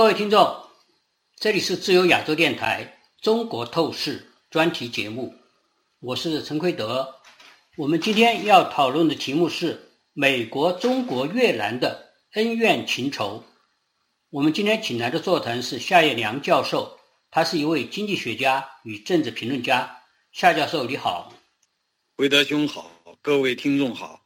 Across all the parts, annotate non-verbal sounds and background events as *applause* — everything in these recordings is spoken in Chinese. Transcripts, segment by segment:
各位听众，这里是自由亚洲电台《中国透视》专题节目，我是陈奎德。我们今天要讨论的题目是美国、中国、越南的恩怨情仇。我们今天请来的座谈是夏叶良教授，他是一位经济学家与政治评论家。夏教授，你好。奎德兄好，各位听众好。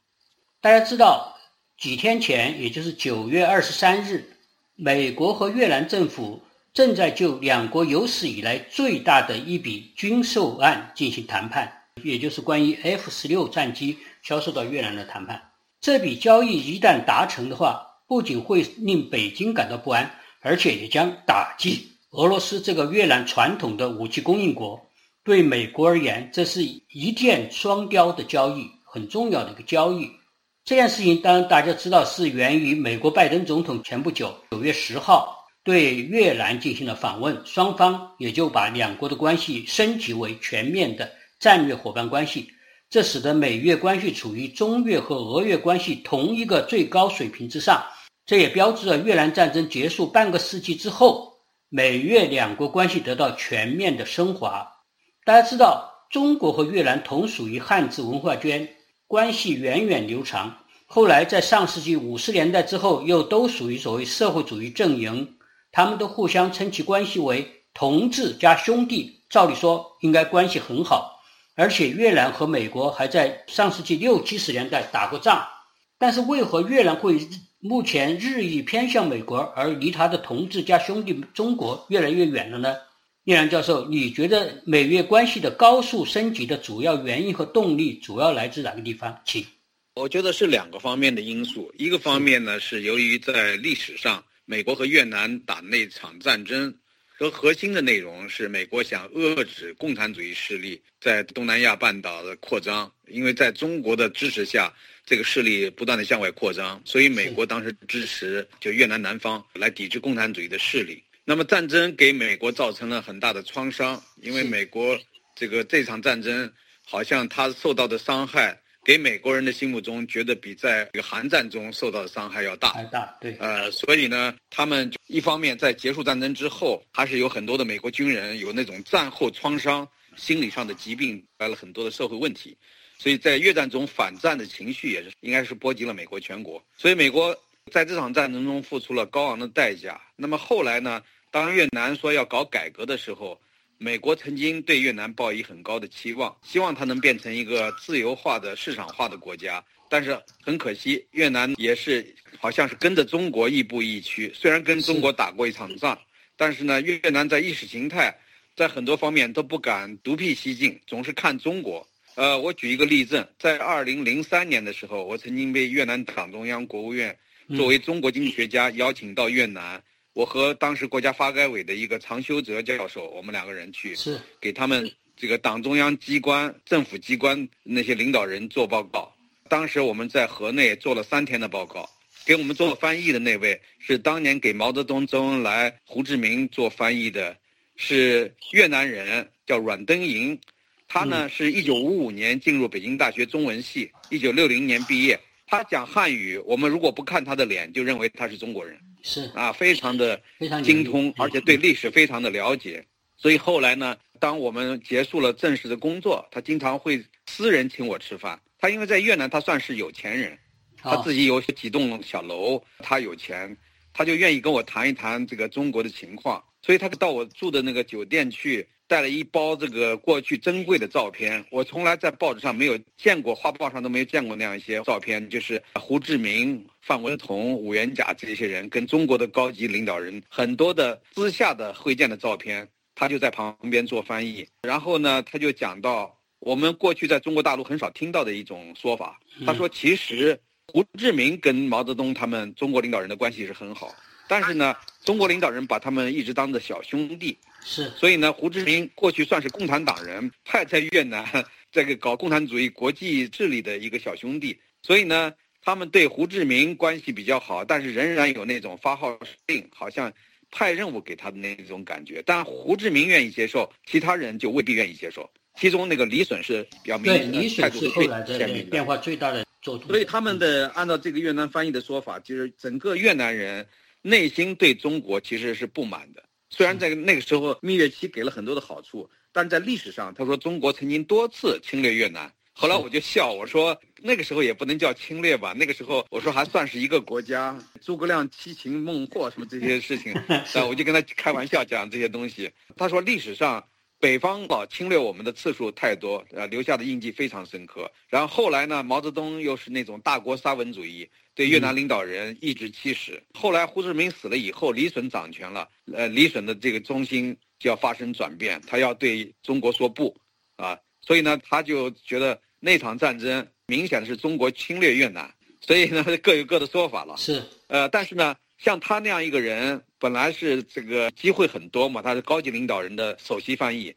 大家知道，几天前，也就是九月二十三日。美国和越南政府正在就两国有史以来最大的一笔军售案进行谈判，也就是关于 F 十六战机销售到越南的谈判。这笔交易一旦达成的话，不仅会令北京感到不安，而且也将打击俄罗斯这个越南传统的武器供应国。对美国而言，这是一箭双雕的交易，很重要的一个交易。这件事情当然大家知道是源于美国拜登总统前不久九月十号对越南进行了访问，双方也就把两国的关系升级为全面的战略伙伴关系，这使得美越关系处于中越和俄越关系同一个最高水平之上。这也标志着越南战争结束半个世纪之后，美越两国关系得到全面的升华。大家知道，中国和越南同属于汉字文化圈。关系源远流长，后来在上世纪五十年代之后，又都属于所谓社会主义阵营，他们都互相称其关系为同志加兄弟。照理说应该关系很好，而且越南和美国还在上世纪六七十年代打过仗。但是为何越南会目前日益偏向美国，而离他的同志加兄弟中国越来越远了呢？叶良教授，你觉得美越关系的高速升级的主要原因和动力主要来自哪个地方？请。我觉得是两个方面的因素。一个方面呢，是由于在历史上，美国和越南打那场战争，和核心的内容是美国想遏制共产主义势力在东南亚半岛的扩张。因为在中国的支持下，这个势力不断的向外扩张，所以美国当时支持就越南南方来抵制共产主义的势力。那么战争给美国造成了很大的创伤，因为美国这个这场战争，好像他受到的伤害，给美国人的心目中觉得比在这个韩战中受到的伤害要大。还大，对。呃，所以呢，他们一方面在结束战争之后，还是有很多的美国军人有那种战后创伤、心理上的疾病，带来了很多的社会问题，所以在越战中反战的情绪也是应该是波及了美国全国。所以美国在这场战争中付出了高昂的代价。那么后来呢？当越南说要搞改革的时候，美国曾经对越南抱以很高的期望，希望它能变成一个自由化的市场化的国家。但是很可惜，越南也是好像是跟着中国亦步亦趋。虽然跟中国打过一场仗，但是呢，越南在意识形态，在很多方面都不敢独辟蹊径，总是看中国。呃，我举一个例证，在二零零三年的时候，我曾经被越南党中央、国务院作为中国经济学家邀请到越南。我和当时国家发改委的一个常修哲教授，我们两个人去，是给他们这个党中央机关、政府机关那些领导人做报告。当时我们在河内做了三天的报告，给我们做翻译的那位是当年给毛泽东、周恩来、胡志明做翻译的，是越南人，叫阮登银。他呢是一九五五年进入北京大学中文系，一九六零年毕业。他讲汉语，我们如果不看他的脸，就认为他是中国人。是啊，非常的精通，而且对历史非常的了解。所以后来呢，当我们结束了正式的工作，他经常会私人请我吃饭。他因为在越南，他算是有钱人，他自己有几栋小楼，他有钱，他就愿意跟我谈一谈这个中国的情况。所以他到我住的那个酒店去。带了一包这个过去珍贵的照片，我从来在报纸上没有见过，画报上都没有见过那样一些照片，就是胡志明、范文同、伍元甲这些人跟中国的高级领导人很多的私下的会见的照片，他就在旁边做翻译。然后呢，他就讲到我们过去在中国大陆很少听到的一种说法，他说其实胡志明跟毛泽东他们中国领导人的关系是很好，但是呢，中国领导人把他们一直当着小兄弟。是，所以呢，胡志明过去算是共产党人派在越南 *laughs* 这个搞共产主义国际治理的一个小兄弟，所以呢，他们对胡志明关系比较好，但是仍然有那种发号施令，好像派任务给他的那种感觉。但胡志明愿意接受，其他人就未必愿意接受。其中那个李隼是比较明显的态度是最鲜明的，变化最大的作所以他们的按照这个越南翻译的说法，就是整个越南人。内心对中国其实是不满的。虽然在那个时候蜜月期给了很多的好处，但是在历史上，他说中国曾经多次侵略越南。后来我就笑我说，那个时候也不能叫侵略吧，那个时候我说还算是一个国家。诸葛亮七擒孟获什么这些事情，*laughs* 啊，我就跟他开玩笑讲这些东西。他说历史上北方老侵略我们的次数太多，呃，留下的印记非常深刻。然后后来呢，毛泽东又是那种大国沙文主义。对越南领导人颐指气使。后来胡志明死了以后，李隼掌权了，呃，李隼的这个中心就要发生转变，他要对中国说不，啊，所以呢，他就觉得那场战争明显的是中国侵略越南，所以呢，各有各的说法了。是，呃，但是呢，像他那样一个人，本来是这个机会很多嘛，他是高级领导人的首席翻译，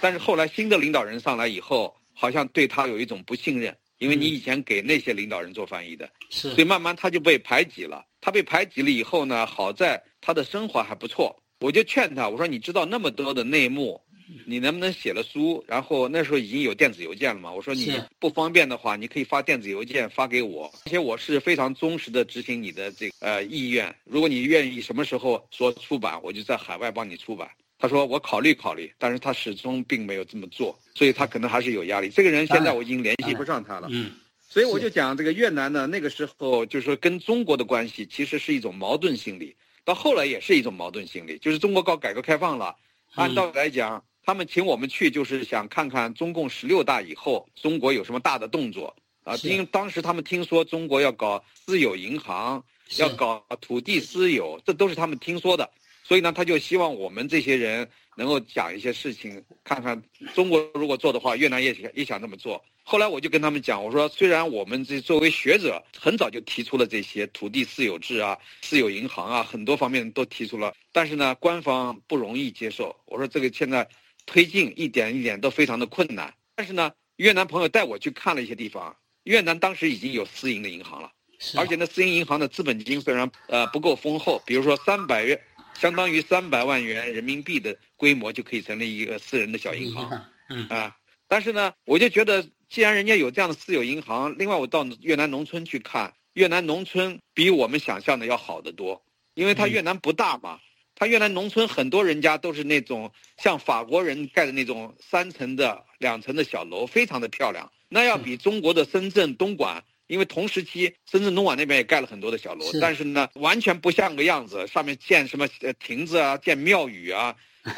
但是后来新的领导人上来以后，好像对他有一种不信任。因为你以前给那些领导人做翻译的，是，所以慢慢他就被排挤了。他被排挤了以后呢，好在他的生活还不错。我就劝他，我说你知道那么多的内幕，你能不能写了书？然后那时候已经有电子邮件了嘛。我说你不方便的话，你可以发电子邮件发给我，而且我是非常忠实的执行你的这呃意愿。如果你愿意什么时候说出版，我就在海外帮你出版。他说我考虑考虑，但是他始终并没有这么做，所以他可能还是有压力。这个人现在我已经联系不上他了，嗯，所以我就讲这个越南呢，那个时候就是说跟中国的关系其实是一种矛盾心理，到后来也是一种矛盾心理，就是中国搞改革开放了，按道理来讲，他们请我们去就是想看看中共十六大以后中国有什么大的动作啊，因为当时他们听说中国要搞私有银行，要搞土地私有，这都是他们听说的。所以呢，他就希望我们这些人能够讲一些事情，看看中国如果做的话，越南也想也想这么做。后来我就跟他们讲，我说虽然我们这作为学者很早就提出了这些土地私有制啊、私有银行啊，很多方面都提出了，但是呢，官方不容易接受。我说这个现在推进一点一点都非常的困难。但是呢，越南朋友带我去看了一些地方，越南当时已经有私营的银行了，而且呢，私营银行的资本金虽然呃不够丰厚，比如说三百元。相当于三百万元人民币的规模就可以成立一个私人的小银行，嗯啊，但是呢，我就觉得，既然人家有这样的私有银行，另外我到越南农村去看，越南农村比我们想象的要好得多，因为它越南不大嘛，它越南农村很多人家都是那种像法国人盖的那种三层的、两层的小楼，非常的漂亮，那要比中国的深圳、东莞。因为同时期，深圳东莞那边也盖了很多的小楼，但是呢，完全不像个样子，上面建什么呃亭子啊，建庙宇啊，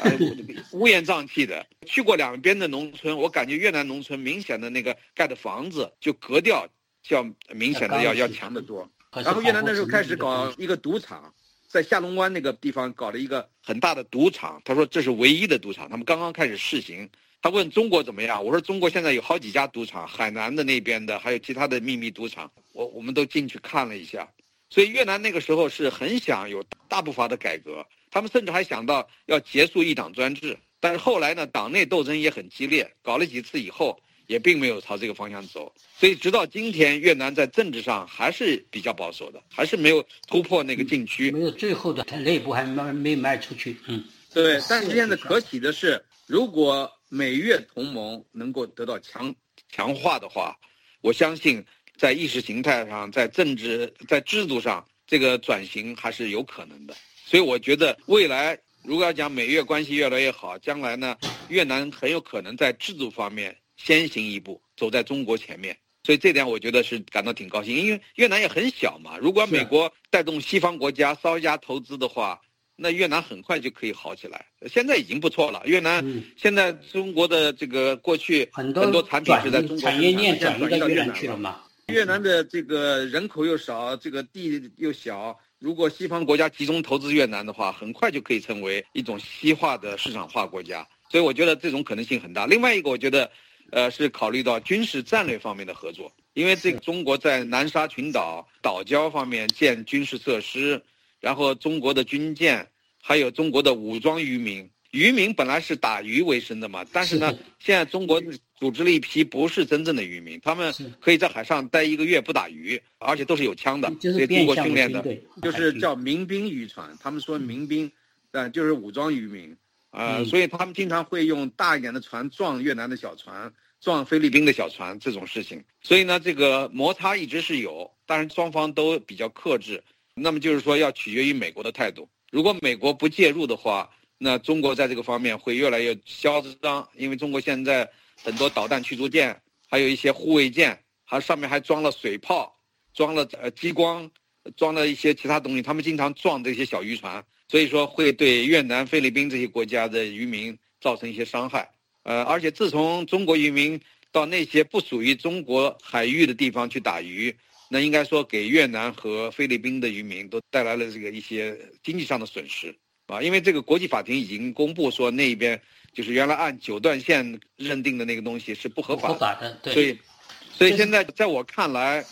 *laughs* 乌烟瘴气的。去过两边的农村，我感觉越南农村明显的那个盖的房子就格调要明显的要要强得多。然后越南那时候开始搞一个赌场，在下龙湾那个地方搞了一个很大的赌场，他说这是唯一的赌场，他们刚刚开始试行。他问中国怎么样？我说中国现在有好几家赌场，海南的那边的，还有其他的秘密赌场，我我们都进去看了一下。所以越南那个时候是很想有大步伐的改革，他们甚至还想到要结束一党专制。但是后来呢，党内斗争也很激烈，搞了几次以后，也并没有朝这个方向走。所以直到今天，越南在政治上还是比较保守的，还是没有突破那个禁区，没有最后的他内部还没没迈出去。嗯，对。但是现在可喜的是，如果美越同盟能够得到强强化的话，我相信在意识形态上、在政治、在制度上，这个转型还是有可能的。所以我觉得未来如果要讲美越关系越来越好，将来呢，越南很有可能在制度方面先行一步，走在中国前面。所以这点我觉得是感到挺高兴，因为越南也很小嘛。如果美国带动西方国家稍加投资的话，那越南很快就可以好起来，现在已经不错了。越南现在中国的这个过去很多产品是在中国产业链转移到越南去了嘛？越南的这个人口又少，这个地又小，如果西方国家集中投资越南的话，很快就可以成为一种西化的市场化国家。所以我觉得这种可能性很大。另外一个，我觉得，呃，是考虑到军事战略方面的合作，因为这个中国在南沙群岛岛礁方面建军事设施。然后中国的军舰，还有中国的武装渔民，渔民本来是打鱼为生的嘛，但是呢，现在中国组织了一批不是真正的渔民，他们可以在海上待一个月不打鱼，而且都是有枪的，所以通过训练的，就是叫民兵渔船。他们说民兵，呃，就是武装渔民，呃，所以他们经常会用大一点的船撞越南的小船，撞菲律宾的小船这种事情。所以呢，这个摩擦一直是有，但是双方都比较克制。那么就是说要取决于美国的态度。如果美国不介入的话，那中国在这个方面会越来越嚣张，因为中国现在很多导弹驱逐舰，还有一些护卫舰，还上面还装了水炮，装了呃激光，装了一些其他东西，他们经常撞这些小渔船，所以说会对越南、菲律宾这些国家的渔民造成一些伤害。呃，而且自从中国渔民到那些不属于中国海域的地方去打鱼。那应该说，给越南和菲律宾的渔民都带来了这个一些经济上的损失，啊，因为这个国际法庭已经公布说那边就是原来按九段线认定的那个东西是不合法的，所以，所以现在在我看来，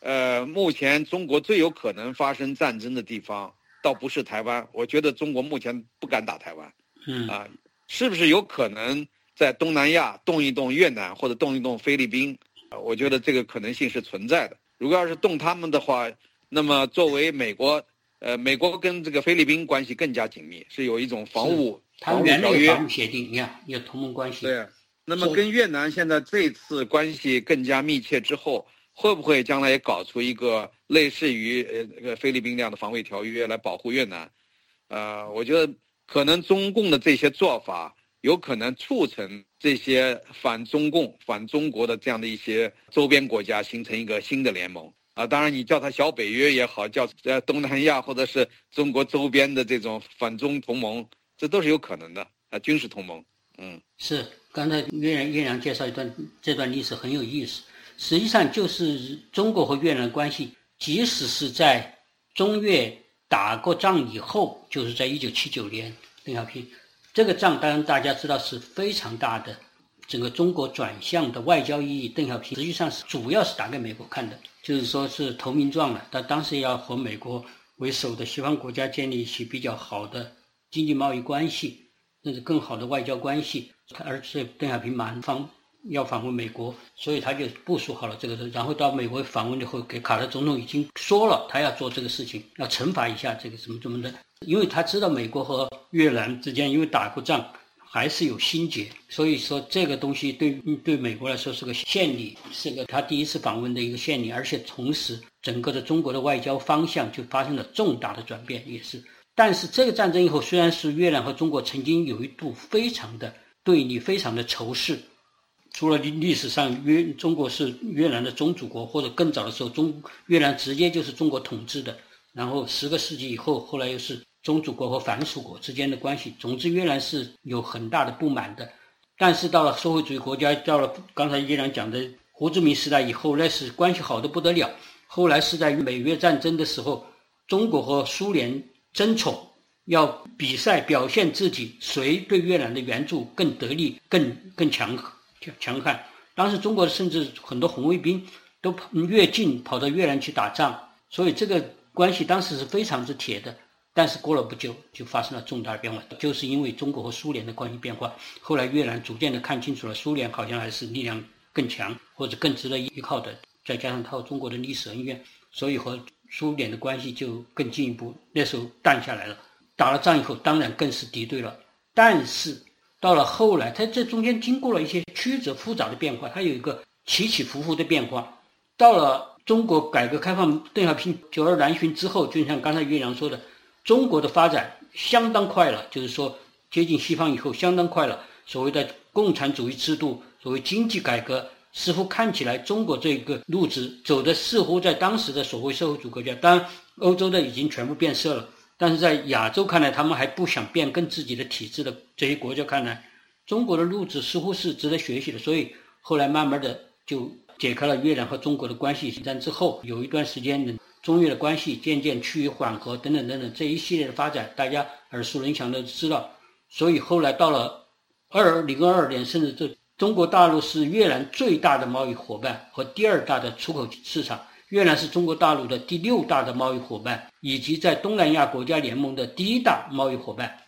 呃，目前中国最有可能发生战争的地方倒不是台湾，我觉得中国目前不敢打台湾，嗯啊，是不是有可能在东南亚动一动越南或者动一动菲律宾？啊，我觉得这个可能性是存在的。如果要是动他们的话，那么作为美国，呃，美国跟这个菲律宾关系更加紧密，是有一种防务防务条约、防务协定，你看有同盟关系。对，那么跟越南现在这次关系更加密切之后，会不会将来也搞出一个类似于呃那个菲律宾那样的防卫条约来保护越南？呃，我觉得可能中共的这些做法。有可能促成这些反中共、反中国的这样的一些周边国家形成一个新的联盟啊！当然，你叫它小北约也好，叫呃东南亚或者是中国周边的这种反中同盟，这都是有可能的啊！军事同盟，嗯，是。刚才岳阳岳阳介绍一段这段历史很有意思，实际上就是中国和越南的关系，即使是在中越打过仗以后，就是在一九七九年，邓小平。这个仗当然大家知道是非常大的，整个中国转向的外交意义。邓小平实际上是主要是打给美国看的，就是说是投名状了。他当时要和美国为首的西方国家建立一些比较好的经济贸易关系，甚至更好的外交关系。而且邓小平蛮方要访问美国，所以他就部署好了这个。然后到美国访问以后，给卡特总统已经说了，他要做这个事情，要惩罚一下这个什么什么的。因为他知道美国和越南之间因为打过仗，还是有心结，所以说这个东西对对美国来说是个献礼，是个他第一次访问的一个献礼，而且同时整个的中国的外交方向就发生了重大的转变，也是。但是这个战争以后，虽然是越南和中国曾经有一度非常的对立，非常的仇视，除了历历史上越中国是越南的宗主国，或者更早的时候中越南直接就是中国统治的。然后十个世纪以后，后来又是宗主国和藩属国之间的关系。总之，越南是有很大的不满的。但是到了社会主义国家，到了刚才依然讲的胡志明时代以后，那是关系好的不得了。后来是在美越战争的时候，中国和苏联争宠，要比赛表现自己谁对越南的援助更得力、更更强强悍。当时中国甚至很多红卫兵都越境跑到越南去打仗，所以这个。关系当时是非常之铁的，但是过了不久就发生了重大的变化，就是因为中国和苏联的关系变化。后来越南逐渐的看清楚了，苏联好像还是力量更强或者更值得依靠的，再加上他和中国的历史恩怨，所以和苏联的关系就更进一步。那时候淡下来了，打了仗以后当然更是敌对了。但是到了后来，它这中间经过了一些曲折复杂的变化，它有一个起起伏伏的变化，到了。中国改革开放，邓小平九二南巡之后，就像刚才岳阳说的，中国的发展相当快了，就是说接近西方以后相当快了。所谓的共产主义制度，所谓经济改革，似乎看起来中国这个路子走的似乎在当时的所谓社会主义国家，当然欧洲的已经全部变色了，但是在亚洲看来，他们还不想变更自己的体制的这些国家看来，中国的路子似乎是值得学习的，所以后来慢慢的就。解开了越南和中国的关系但之后，有一段时间呢，中越的关系渐渐趋于缓和，等等等等，这一系列的发展，大家耳熟能详的知道。所以后来到了二零二二年，甚至这中国大陆是越南最大的贸易伙伴和第二大的出口市场，越南是中国大陆的第六大的贸易伙伴，以及在东南亚国家联盟的第一大贸易伙伴。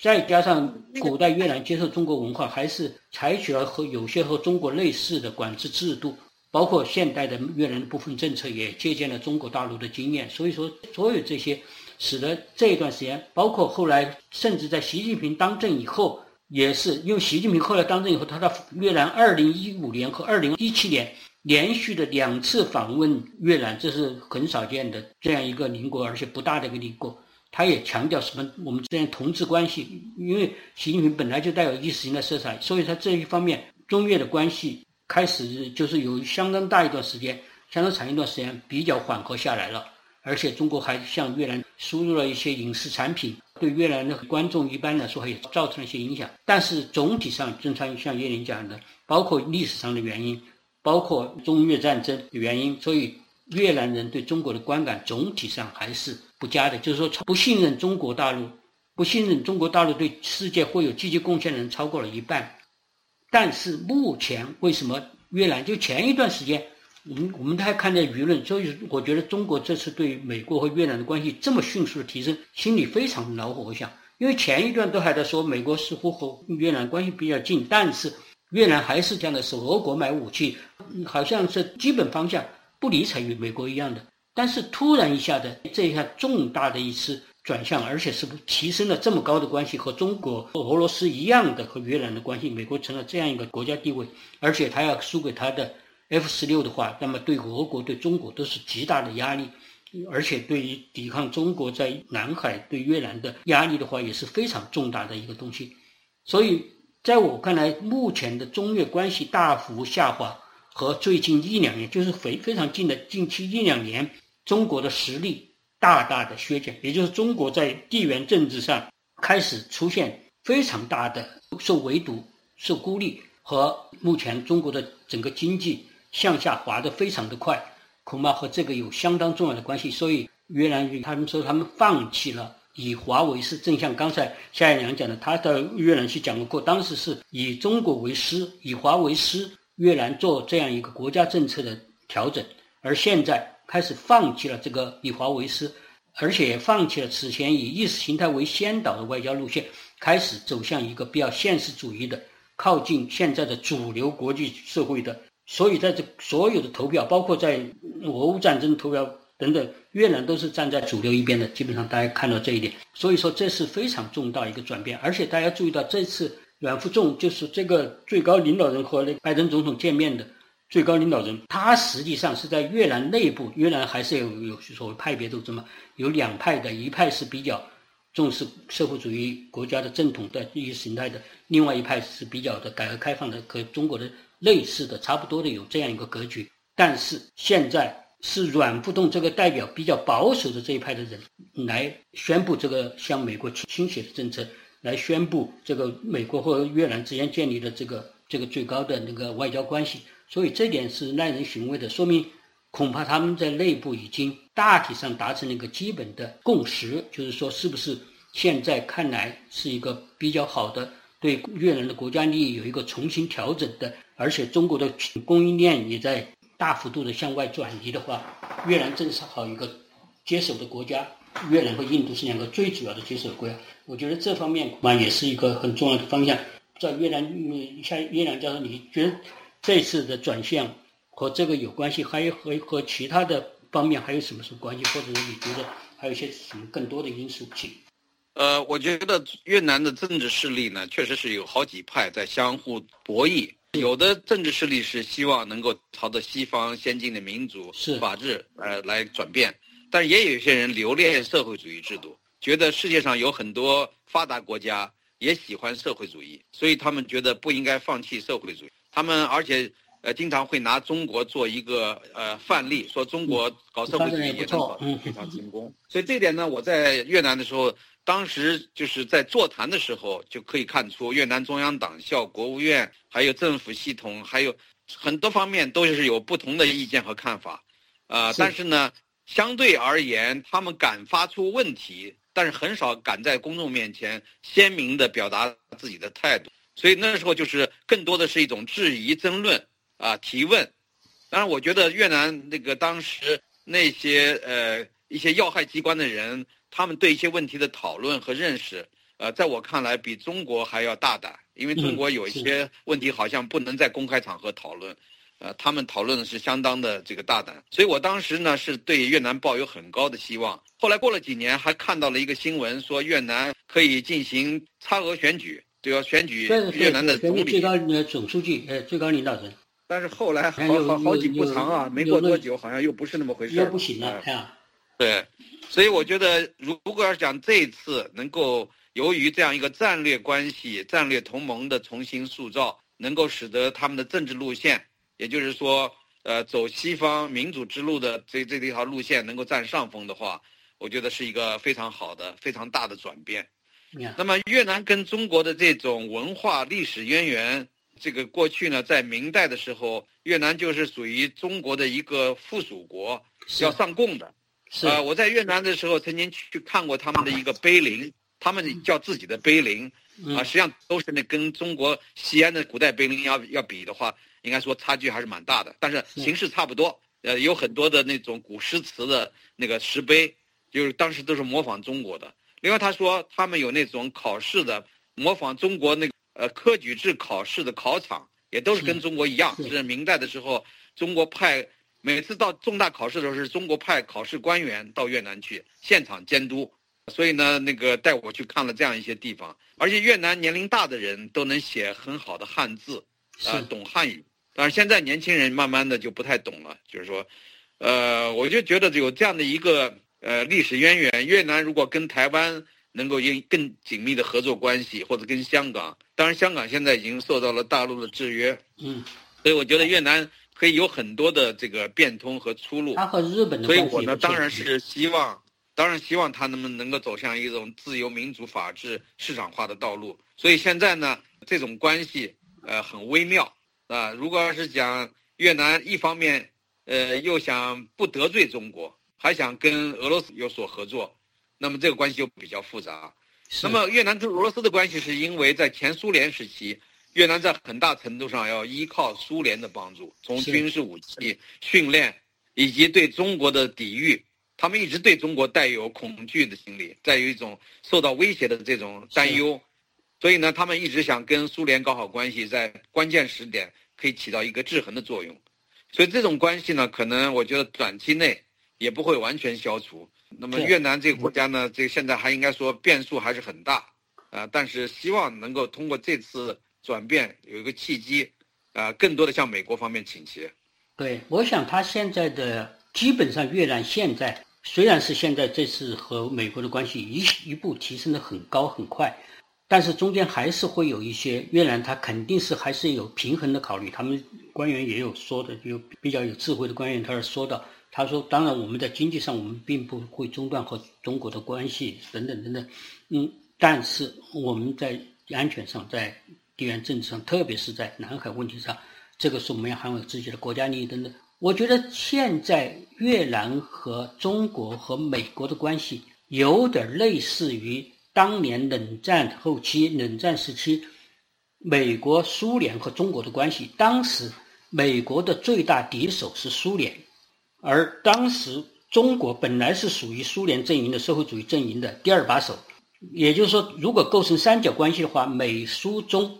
再加上古代越南接受中国文化，还是采取了和有些和中国类似的管制制度。包括现代的越南的部分政策也借鉴了中国大陆的经验，所以说所有这些，使得这一段时间，包括后来甚至在习近平当政以后，也是因为习近平后来当政以后，他到越南二零一五年和二零一七年连续的两次访问越南，这是很少见的这样一个邻国，而且不大的一个邻国。他也强调什么？我们之间同志关系，因为习近平本来就带有意识形态色彩，所以他这一方面中越的关系开始就是有相当大一段时间，相当长一段时间比较缓和下来了。而且中国还向越南输入了一些影视产品，对越南的观众一般来说也造成了一些影响。但是总体上，正常像叶林讲的，包括历史上的原因，包括中越战争的原因，所以越南人对中国的观感总体上还是。不佳的，就是说不信任中国大陆，不信任中国大陆对世界会有积极贡献的人超过了一半。但是目前为什么越南就前一段时间，我们我们还看见舆论，所以我觉得中国这次对美国和越南的关系这么迅速的提升，心里非常恼火。我想，因为前一段都还在说美国似乎和越南关系比较近，但是越南还是这样的，是俄国买武器，好像是基本方向不理睬于美国一样的。但是突然一下的这一下重大的一次转向，而且是提升了这么高的关系，和中国、和俄罗斯一样的和越南的关系，美国成了这样一个国家地位，而且他要输给他的 F 十六的话，那么对俄国、对中国都是极大的压力，而且对于抵抗中国在南海对越南的压力的话，也是非常重大的一个东西。所以在我看来，目前的中越关系大幅下滑，和最近一两年，就是非非常近的近期一两年。中国的实力大大的削减，也就是中国在地缘政治上开始出现非常大的受围堵、受孤立，和目前中国的整个经济向下滑得非常的快，恐怕和这个有相当重要的关系。所以越南他们说他们放弃了以华为师，正像刚才夏彦良讲的，他到越南去讲过，当时是以中国为师，以华为师，越南做这样一个国家政策的调整，而现在。开始放弃了这个以华为师，而且放弃了此前以意识形态为先导的外交路线，开始走向一个比较现实主义的、靠近现在的主流国际社会的。所以，在这所有的投票，包括在俄乌战争投票等等，越南都是站在主流一边的。基本上，大家看到这一点。所以说，这是非常重大一个转变。而且，大家注意到这次阮富仲就是这个最高领导人和那拜登总统见面的。最高领导人，他实际上是在越南内部，越南还是有有所谓派别斗争嘛，有两派的，一派是比较重视社会主义国家的正统的意识形态的，另外一派是比较的改革开放的，和中国的类似的差不多的有这样一个格局。但是现在是阮富栋这个代表比较保守的这一派的人来宣布这个向美国倾斜的政策，来宣布这个美国和越南之间建立的这个这个最高的那个外交关系。所以这点是耐人寻味的，说明恐怕他们在内部已经大体上达成了一个基本的共识，就是说，是不是现在看来是一个比较好的对越南的国家利益有一个重新调整的，而且中国的供应链也在大幅度的向外转移的话，越南正是好一个接手的国家，越南和印度是两个最主要的接手国家，我觉得这方面恐怕也是一个很重要的方向。在越南，像越南教授，你觉得？这次的转向和这个有关系，还有和和其他的方面还有什么什么关系？或者是你觉得还有一些什么更多的因素？请。呃，我觉得越南的政治势力呢，确实是有好几派在相互博弈。有的政治势力是希望能够朝着西方先进的民主、法治呃来转变，但是也有一些人留恋社会主义制度，觉得世界上有很多发达国家也喜欢社会主义，所以他们觉得不应该放弃社会主义。他们而且呃经常会拿中国做一个呃范例，说中国搞社会主义也搞得非常成功。所以这点呢，我在越南的时候，当时就是在座谈的时候就可以看出，越南中央党校、国务院还有政府系统，还有很多方面都是有不同的意见和看法。啊，但是呢，相对而言，他们敢发出问题，但是很少敢在公众面前鲜明地表达自己的态度。所以那时候就是更多的是一种质疑、争论啊、提问。当然，我觉得越南那个当时那些呃一些要害机关的人，他们对一些问题的讨论和认识，呃，在我看来比中国还要大胆，因为中国有一些问题好像不能在公开场合讨论，呃，他们讨论的是相当的这个大胆。所以我当时呢是对越南抱有很高的希望。后来过了几年，还看到了一个新闻，说越南可以进行差额选举。就要选举越南的总理，最高总书记，呃，最高领导人。但是后来好好好景不长啊，没过多久，好像又不是那么回事又不行了，对，所以我觉得，如如果要讲这一次能够由于这样一个战略关系、战略同盟的重新塑造，能够使得他们的政治路线，也就是说，呃，走西方民主之路的这这条路线能够占上风的话，我觉得是一个非常好的、非常大的转变。那么越南跟中国的这种文化历史渊源，这个过去呢，在明代的时候，越南就是属于中国的一个附属国，要上贡的。啊，我在越南的时候曾经去看过他们的一个碑林，他们叫自己的碑林，啊，实际上都是那跟中国西安的古代碑林要要比的话，应该说差距还是蛮大的，但是形式差不多。呃，有很多的那种古诗词的那个石碑，就是当时都是模仿中国的。另外，他说他们有那种考试的，模仿中国那个呃科举制考试的考场，也都是跟中国一样。是明代的时候，中国派每次到重大考试的时候，是中国派考试官员到越南去现场监督。所以呢，那个带我去看了这样一些地方，而且越南年龄大的人都能写很好的汉字，啊，懂汉语。但是现在年轻人慢慢的就不太懂了，就是说，呃，我就觉得有这样的一个。呃，历史渊源，越南如果跟台湾能够有更紧密的合作关系，或者跟香港，当然香港现在已经受到了大陆的制约，嗯，所以我觉得越南可以有很多的这个变通和出路。它和日本的所以我呢，当然是希望，当然希望他能能够走向一种自由、民主、法治、市场化的道路。所以现在呢，这种关系呃很微妙啊。如果要是讲越南一方面呃又想不得罪中国。还想跟俄罗斯有所合作，那么这个关系就比较复杂。那么越南跟俄罗斯的关系，是因为在前苏联时期，越南在很大程度上要依靠苏联的帮助，从军事武器、训练以及对中国的抵御，他们一直对中国带有恐惧的心理，在有一种受到威胁的这种担忧，所以呢，他们一直想跟苏联搞好关系，在关键时点可以起到一个制衡的作用。所以这种关系呢，可能我觉得短期内。也不会完全消除。那么越南这个国家呢，这个现在还应该说变数还是很大，啊，但是希望能够通过这次转变有一个契机，啊，更多的向美国方面倾斜。对，我想他现在的基本上越南现在虽然是现在这次和美国的关系一一步提升的很高很快，但是中间还是会有一些越南，他肯定是还是有平衡的考虑。他们官员也有说的，有比较有智慧的官员，他是说的。他说：“当然，我们在经济上我们并不会中断和中国的关系等等等等，嗯，但是我们在安全上，在地缘政治上，特别是在南海问题上，这个是我们要捍卫自己的国家利益等等。我觉得现在越南和中国和美国的关系有点类似于当年冷战后期、冷战时期美国、苏联和中国的关系。当时美国的最大敌手是苏联。”而当时中国本来是属于苏联阵营的社会主义阵营的第二把手，也就是说，如果构成三角关系的话，美苏中，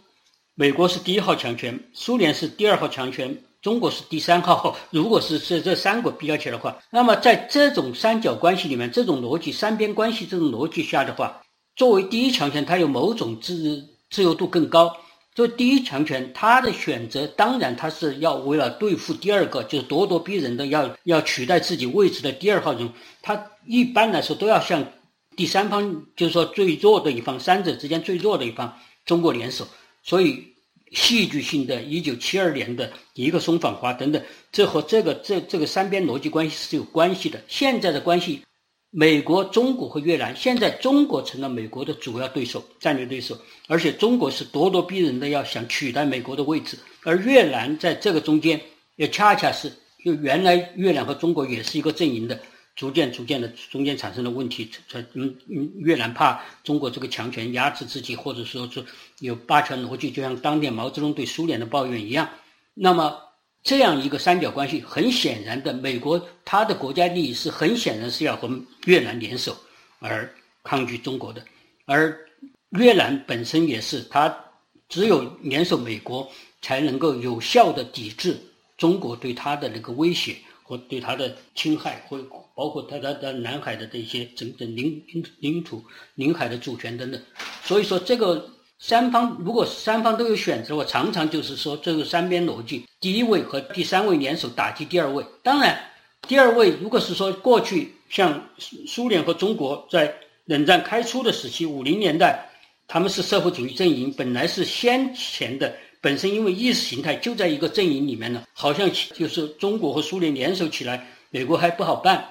美国是第一号强权，苏联是第二号强权，中国是第三号。*laughs* 如果是这这三国比较起来的话，那么在这种三角关系里面，这种逻辑三边关系这种逻辑下的话，作为第一强权，它有某种自自由度更高。作为第一强权，他的选择当然他是要为了对付第二个，就是咄咄逼人的要要取代自己位置的第二号人，他一般来说都要向第三方，就是说最弱的一方，三者之间最弱的一方中国联手。所以戏剧性的1972年的一个松访华等等，这和这个这这个三边逻辑关系是有关系的。现在的关系。美国、中国和越南，现在中国成了美国的主要对手、战略对手，而且中国是咄咄逼人的要想取代美国的位置，而越南在这个中间也恰恰是，就原来越南和中国也是一个阵营的，逐渐、逐渐的中间产生了问题，嗯嗯，越南怕中国这个强权压制自己，或者说是有霸权逻辑，就像当年毛泽东对苏联的抱怨一样，那么。这样一个三角关系，很显然的，美国它的国家利益是很显然是要和越南联手而抗拒中国的，而越南本身也是，它只有联手美国，才能够有效的抵制中国对它的那个威胁和对它的侵害，或包括它它的南海的这些整整领领土、领海的主权等等。所以说，这个三方如果三方都有选择我，常常就是说这个三边逻辑，第一位和第三位联手打击第二位。当然，第二位如果是说过去像苏苏联和中国在冷战开初的时期，五零年代他们是社会主义阵营，本来是先前的，本身因为意识形态就在一个阵营里面呢，好像就是中国和苏联联手起来，美国还不好办。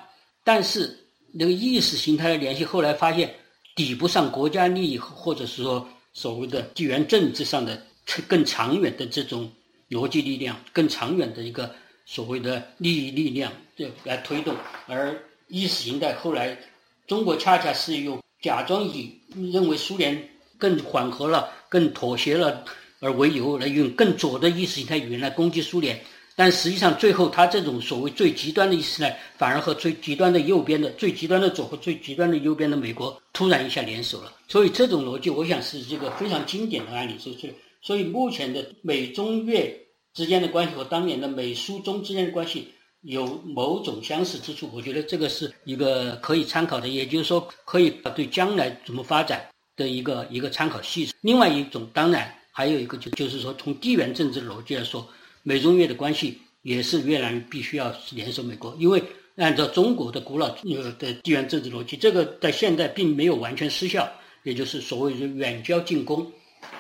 但是那个意识形态的联系，后来发现抵不上国家利益，或者是说。所谓的地缘政治上的更长远的这种逻辑力量，更长远的一个所谓的利益力量，这来推动。而意识形态后来，中国恰恰是用假装以认为苏联更缓和了、更妥协了而为由，来用更左的意识形态语言来攻击苏联。但实际上，最后他这种所谓最极端的意思呢，反而和最极端的右边的、最极端的左和最极端的右边的美国突然一下联手了。所以这种逻辑，我想是这个非常经典的案例。所以，所以目前的美中越之间的关系和当年的美苏中之间的关系有某种相似之处。我觉得这个是一个可以参考的，也就是说，可以对将来怎么发展的一个一个参考系数。另外一种，当然还有一个就就是说，从地缘政治逻辑来说。美中越的关系也是越南必须要联手美国，因为按照中国的古老呃的地缘政治逻辑，这个在现在并没有完全失效，也就是所谓的远交近攻。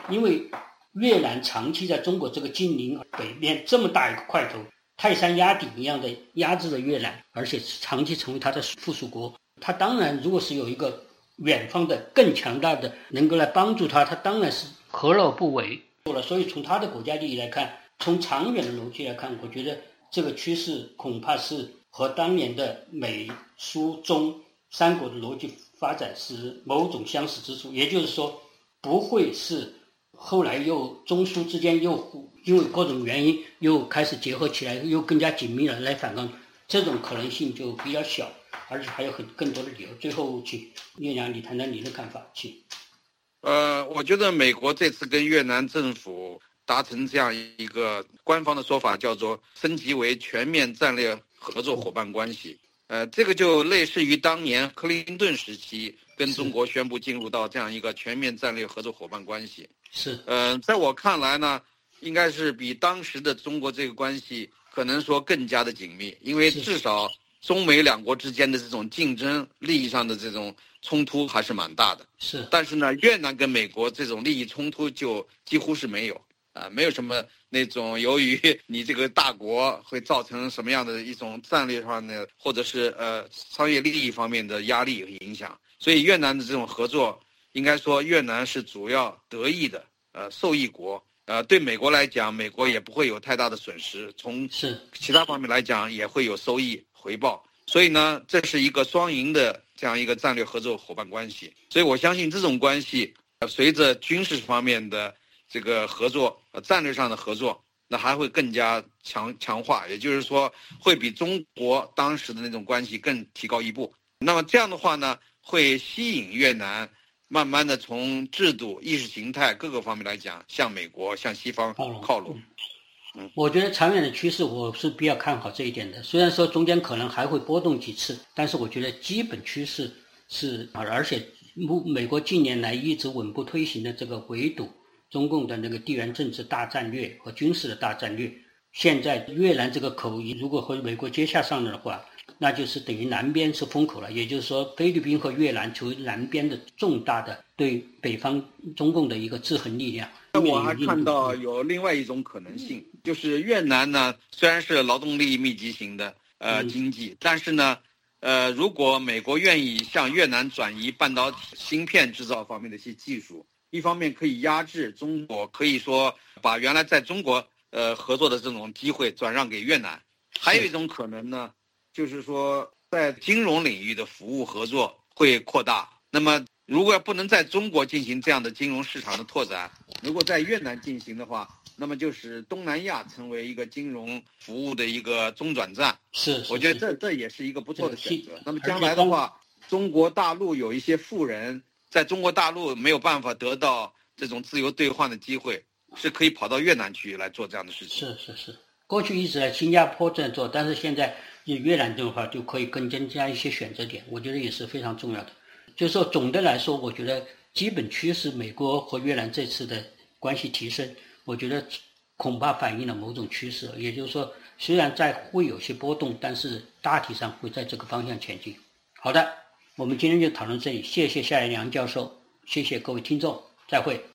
因为越南长期在中国这个近邻北边这么大一个块头，泰山压顶一样的压制着越南，而且长期成为它的附属国。它当然如果是有一个远方的更强大的能够来帮助它，它当然是何乐不为。了，所以从它的国家利益来看。从长远的逻辑来看，我觉得这个趋势恐怕是和当年的美苏中三国的逻辑发展是某种相似之处。也就是说，不会是后来又中苏之间又因为各种原因又开始结合起来，又更加紧密了来反抗，这种可能性就比较小，而且还有很更多的理由。最后，请聂阳你谈谈你的看法，请。呃，我觉得美国这次跟越南政府。达成这样一个官方的说法，叫做升级为全面战略合作伙伴关系。呃，这个就类似于当年克林顿时期跟中国宣布进入到这样一个全面战略合作伙伴关系。是。呃，在我看来呢，应该是比当时的中国这个关系可能说更加的紧密，因为至少中美两国之间的这种竞争利益上的这种冲突还是蛮大的。是。但是呢，越南跟美国这种利益冲突就几乎是没有。啊，没有什么那种由于 *laughs* 你这个大国会造成什么样的一种战略上的或者是呃商业利益方面的压力和影响，所以越南的这种合作，应该说越南是主要得益的呃受益国，呃对美国来讲，美国也不会有太大的损失，从是。其他方面来讲也会有收益回报，所以呢，这是一个双赢的这样一个战略合作伙伴关系，所以我相信这种关系，随着军事方面的。这个合作，呃，战略上的合作，那还会更加强强化，也就是说，会比中国当时的那种关系更提高一步。那么这样的话呢，会吸引越南慢慢的从制度、意识形态各个方面来讲，向美国、向西方靠拢。嗯，我觉得长远的趋势我是比较看好这一点的。虽然说中间可能还会波动几次，但是我觉得基本趋势是，而且美美国近年来一直稳步推行的这个围堵。中共的那个地缘政治大战略和军事的大战略，现在越南这个口，如果和美国接洽上了的话，那就是等于南边是封口了。也就是说，菲律宾和越南成为南边的重大的对北方中共的一个制衡力量。那我还看到有另外一种可能性，就是越南呢虽然是劳动力密集型的呃经济，但是呢，呃，如果美国愿意向越南转移半导体芯片制造方面的一些技术。一方面可以压制中国，可以说把原来在中国呃合作的这种机会转让给越南。还有一种可能呢，就是说在金融领域的服务合作会扩大。那么如果要不能在中国进行这样的金融市场的拓展，如果在越南进行的话，那么就是东南亚成为一个金融服务的一个中转站。是，我觉得这这也是一个不错的选择。那么将来的话，中国大陆有一些富人。在中国大陆没有办法得到这种自由兑换的机会，是可以跑到越南去来做这样的事情。是是是，过去一直在新加坡这样做，但是现在越南这种话就可以更增加一些选择点，我觉得也是非常重要的。就是说总的来说，我觉得基本趋势美国和越南这次的关系提升，我觉得恐怕反映了某种趋势。也就是说虽然在会有些波动，但是大体上会在这个方向前进。好的。我们今天就讨论这里谢谢夏一良教授谢谢各位听众再会。